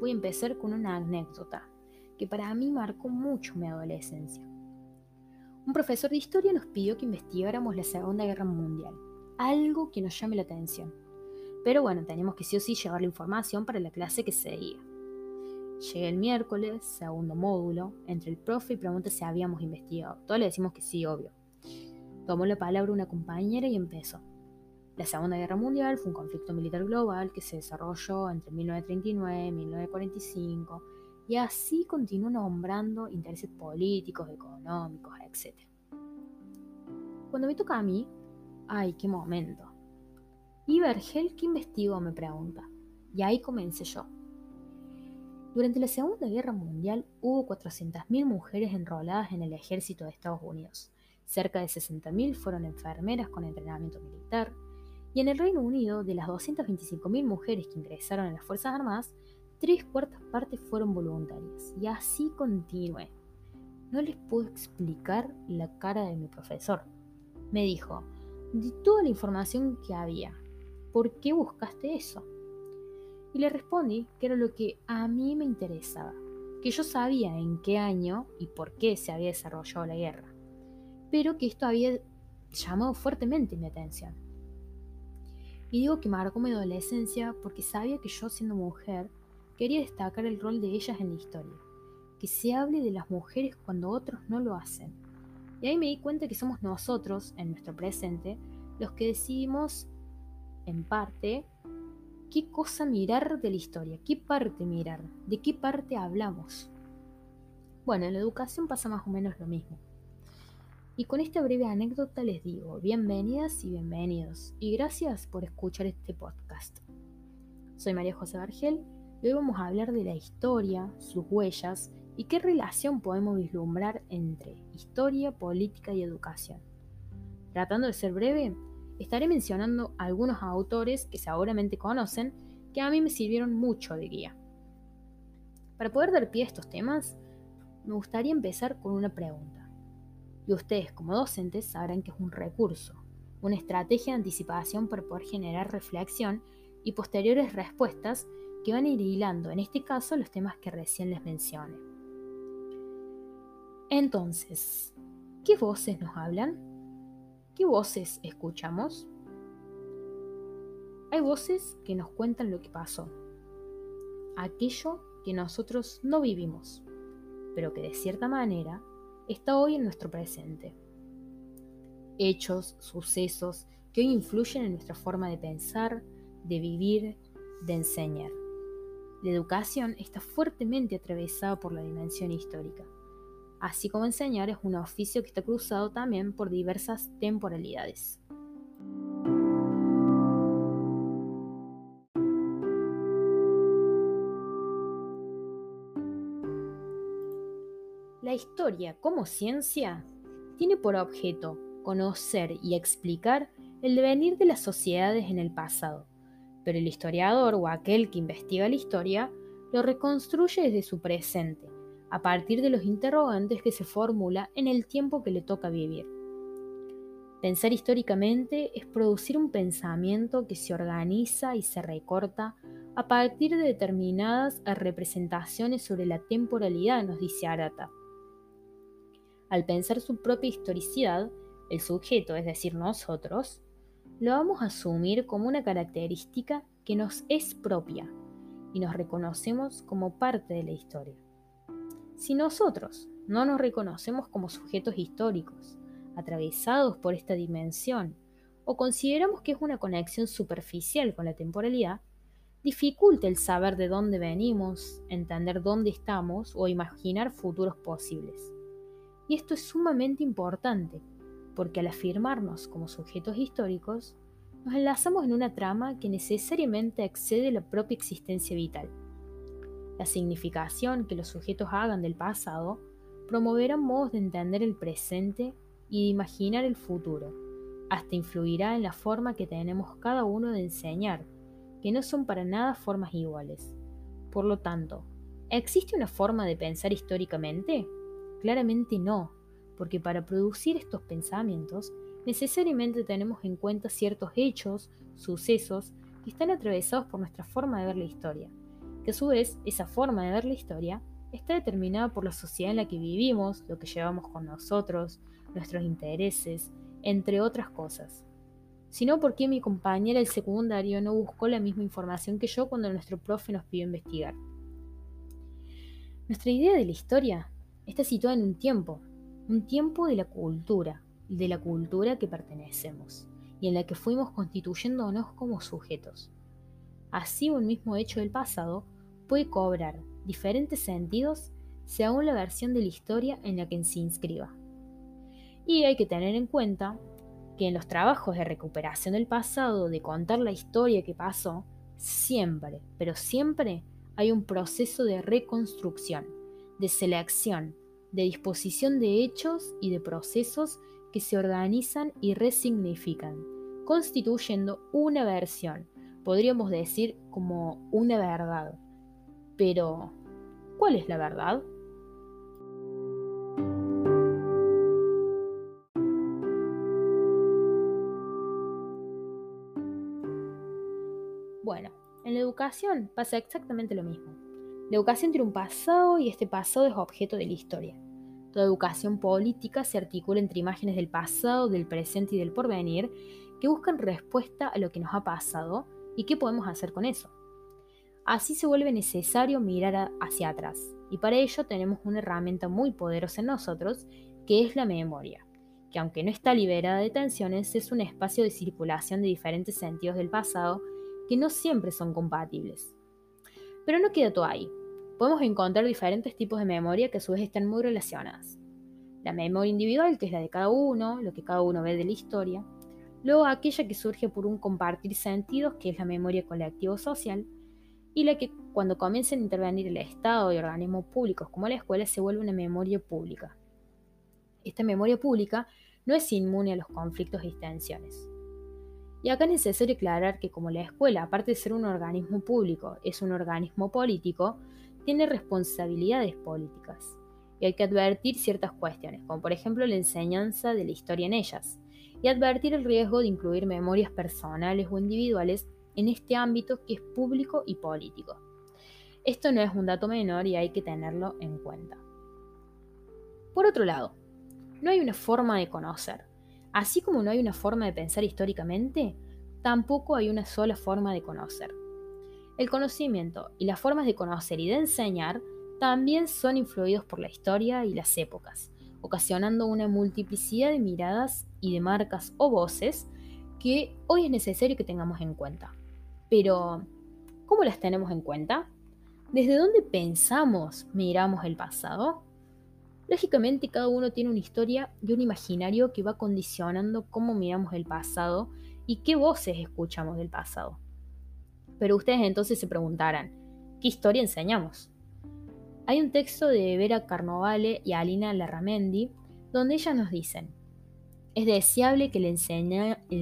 voy a empezar con una anécdota que para mí marcó mucho mi adolescencia. Un profesor de historia nos pidió que investigáramos la Segunda Guerra Mundial, algo que nos llame la atención. Pero bueno, teníamos que sí o sí llevar la información para la clase que seguía. Llegué el miércoles, segundo módulo, entre el profe y pregunta si habíamos investigado. Todos le decimos que sí, obvio. Tomó la palabra una compañera y empezó. La Segunda Guerra Mundial fue un conflicto militar global que se desarrolló entre 1939 y 1945 y así continuó nombrando intereses políticos, económicos, etc. Cuando me toca a mí, ay, qué momento. ¿Y Vergel qué investigó? me pregunta. Y ahí comencé yo. Durante la Segunda Guerra Mundial hubo 400.000 mujeres enroladas en el ejército de Estados Unidos. Cerca de 60.000 fueron enfermeras con entrenamiento militar, y en el Reino Unido, de las 225.000 mujeres que ingresaron en las Fuerzas Armadas, tres cuartas partes fueron voluntarias. Y así continué. No les puedo explicar la cara de mi profesor. Me dijo, de toda la información que había, ¿por qué buscaste eso? Y le respondí que era lo que a mí me interesaba, que yo sabía en qué año y por qué se había desarrollado la guerra, pero que esto había llamado fuertemente mi atención. Y digo que marcó mi adolescencia porque sabía que yo siendo mujer quería destacar el rol de ellas en la historia, que se hable de las mujeres cuando otros no lo hacen. Y ahí me di cuenta que somos nosotros, en nuestro presente, los que decidimos, en parte, qué cosa mirar de la historia, qué parte mirar, de qué parte hablamos. Bueno, en la educación pasa más o menos lo mismo. Y con esta breve anécdota les digo, bienvenidas y bienvenidos, y gracias por escuchar este podcast. Soy María José Bargel y hoy vamos a hablar de la historia, sus huellas y qué relación podemos vislumbrar entre historia, política y educación. Tratando de ser breve, estaré mencionando algunos autores que seguramente conocen que a mí me sirvieron mucho de guía. Para poder dar pie a estos temas, me gustaría empezar con una pregunta y ustedes como docentes sabrán que es un recurso, una estrategia de anticipación para poder generar reflexión y posteriores respuestas que van ir hilando, en este caso, los temas que recién les mencioné. Entonces, ¿qué voces nos hablan? ¿Qué voces escuchamos? Hay voces que nos cuentan lo que pasó, aquello que nosotros no vivimos, pero que de cierta manera está hoy en nuestro presente. Hechos, sucesos que hoy influyen en nuestra forma de pensar, de vivir, de enseñar. La educación está fuertemente atravesada por la dimensión histórica, así como enseñar es un oficio que está cruzado también por diversas temporalidades. Historia como ciencia tiene por objeto conocer y explicar el devenir de las sociedades en el pasado, pero el historiador o aquel que investiga la historia lo reconstruye desde su presente, a partir de los interrogantes que se formula en el tiempo que le toca vivir. Pensar históricamente es producir un pensamiento que se organiza y se recorta a partir de determinadas representaciones sobre la temporalidad, nos dice Arata. Al pensar su propia historicidad, el sujeto, es decir, nosotros, lo vamos a asumir como una característica que nos es propia y nos reconocemos como parte de la historia. Si nosotros no nos reconocemos como sujetos históricos, atravesados por esta dimensión, o consideramos que es una conexión superficial con la temporalidad, dificulta el saber de dónde venimos, entender dónde estamos o imaginar futuros posibles. Y esto es sumamente importante, porque al afirmarnos como sujetos históricos, nos enlazamos en una trama que necesariamente excede la propia existencia vital. La significación que los sujetos hagan del pasado promoverá modos de entender el presente y de imaginar el futuro, hasta influirá en la forma que tenemos cada uno de enseñar, que no son para nada formas iguales. Por lo tanto, ¿existe una forma de pensar históricamente? Claramente no, porque para producir estos pensamientos necesariamente tenemos en cuenta ciertos hechos, sucesos, que están atravesados por nuestra forma de ver la historia, que a su vez esa forma de ver la historia está determinada por la sociedad en la que vivimos, lo que llevamos con nosotros, nuestros intereses, entre otras cosas. Sino porque mi compañera del secundario no buscó la misma información que yo cuando nuestro profe nos pidió investigar. Nuestra idea de la historia está situada en un tiempo, un tiempo de la cultura, de la cultura que pertenecemos y en la que fuimos constituyéndonos como sujetos. Así un mismo hecho del pasado puede cobrar diferentes sentidos según la versión de la historia en la que se inscriba. Y hay que tener en cuenta que en los trabajos de recuperación del pasado, de contar la historia que pasó, siempre, pero siempre hay un proceso de reconstrucción, de selección, de disposición de hechos y de procesos que se organizan y resignifican, constituyendo una versión, podríamos decir como una verdad. Pero, ¿cuál es la verdad? Bueno, en la educación pasa exactamente lo mismo. La educación tiene un pasado y este pasado es objeto de la historia. Toda educación política se articula entre imágenes del pasado, del presente y del porvenir que buscan respuesta a lo que nos ha pasado y qué podemos hacer con eso. Así se vuelve necesario mirar hacia atrás y para ello tenemos una herramienta muy poderosa en nosotros que es la memoria, que aunque no está liberada de tensiones es un espacio de circulación de diferentes sentidos del pasado que no siempre son compatibles. Pero no queda todo ahí podemos encontrar diferentes tipos de memoria que a su vez están muy relacionadas. La memoria individual, que es la de cada uno, lo que cada uno ve de la historia. Luego aquella que surge por un compartir sentidos, que es la memoria colectivo-social. Y la que cuando comiencen a intervenir el Estado y organismos públicos como la escuela se vuelve una memoria pública. Esta memoria pública no es inmune a los conflictos y tensiones. Y acá es necesario aclarar que como la escuela, aparte de ser un organismo público, es un organismo político, tiene responsabilidades políticas y hay que advertir ciertas cuestiones, como por ejemplo la enseñanza de la historia en ellas, y advertir el riesgo de incluir memorias personales o individuales en este ámbito que es público y político. Esto no es un dato menor y hay que tenerlo en cuenta. Por otro lado, no hay una forma de conocer. Así como no hay una forma de pensar históricamente, tampoco hay una sola forma de conocer. El conocimiento y las formas de conocer y de enseñar también son influidos por la historia y las épocas, ocasionando una multiplicidad de miradas y de marcas o voces que hoy es necesario que tengamos en cuenta. Pero, ¿cómo las tenemos en cuenta? ¿Desde dónde pensamos, miramos el pasado? Lógicamente cada uno tiene una historia y un imaginario que va condicionando cómo miramos el pasado y qué voces escuchamos del pasado. Pero ustedes entonces se preguntarán, ¿qué historia enseñamos? Hay un texto de Vera Carnovale y Alina Larramendi donde ellas nos dicen, es deseable que la,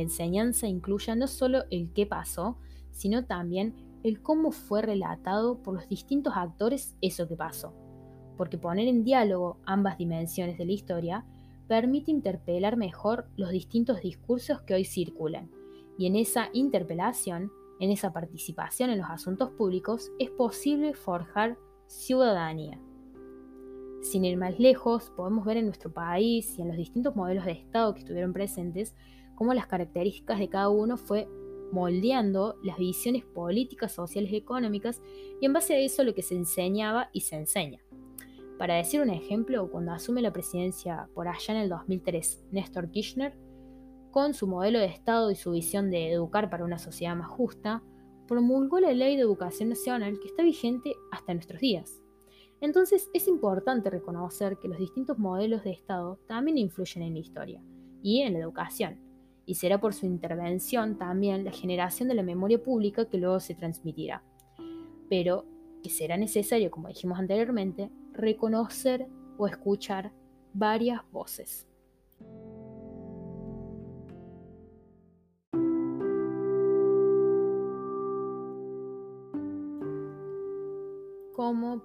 enseñanza incluya no solo el qué pasó, sino también el cómo fue relatado por los distintos actores eso que pasó, porque poner en diálogo ambas dimensiones de la historia permite interpelar mejor los distintos discursos que hoy circulan, y en esa interpelación en esa participación en los asuntos públicos es posible forjar ciudadanía. Sin ir más lejos, podemos ver en nuestro país y en los distintos modelos de Estado que estuvieron presentes cómo las características de cada uno fue moldeando las visiones políticas, sociales y económicas y en base a eso lo que se enseñaba y se enseña. Para decir un ejemplo, cuando asume la presidencia por allá en el 2003 Néstor Kirchner, con su modelo de Estado y su visión de educar para una sociedad más justa, promulgó la Ley de Educación Nacional que está vigente hasta nuestros días. Entonces es importante reconocer que los distintos modelos de Estado también influyen en la historia y en la educación, y será por su intervención también la generación de la memoria pública que luego se transmitirá. Pero que será necesario, como dijimos anteriormente, reconocer o escuchar varias voces.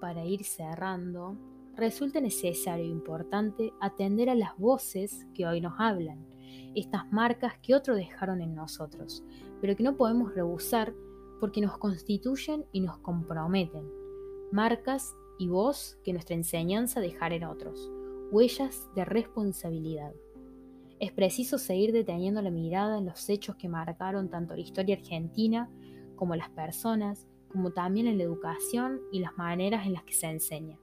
Para ir cerrando, resulta necesario e importante atender a las voces que hoy nos hablan, estas marcas que otros dejaron en nosotros, pero que no podemos rehusar porque nos constituyen y nos comprometen, marcas y voz que nuestra enseñanza dejará en otros, huellas de responsabilidad. Es preciso seguir deteniendo la mirada en los hechos que marcaron tanto la historia argentina como las personas, como también en la educación y las maneras en las que se enseña.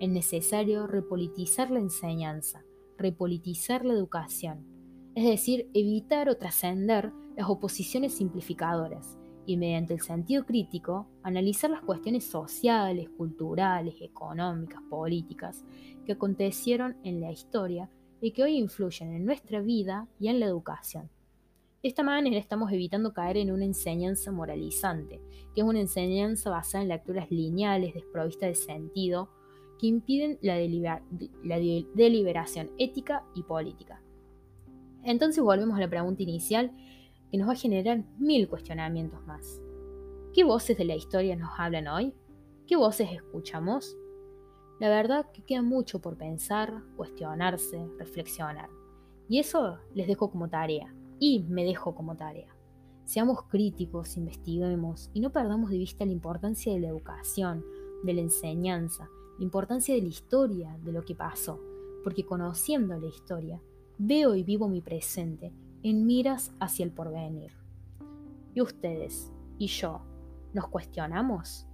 Es necesario repolitizar la enseñanza, repolitizar la educación, es decir, evitar o trascender las oposiciones simplificadoras y mediante el sentido crítico analizar las cuestiones sociales, culturales, económicas, políticas que acontecieron en la historia y que hoy influyen en nuestra vida y en la educación. De esta manera estamos evitando caer en una enseñanza moralizante, que es una enseñanza basada en lecturas lineales, desprovistas de sentido, que impiden la, la deliberación ética y política. Entonces volvemos a la pregunta inicial que nos va a generar mil cuestionamientos más. ¿Qué voces de la historia nos hablan hoy? ¿Qué voces escuchamos? La verdad que queda mucho por pensar, cuestionarse, reflexionar. Y eso les dejo como tarea. Y me dejo como tarea. Seamos críticos, investiguemos y no perdamos de vista la importancia de la educación, de la enseñanza, la importancia de la historia, de lo que pasó, porque conociendo la historia, veo y vivo mi presente en miras hacia el porvenir. ¿Y ustedes y yo nos cuestionamos?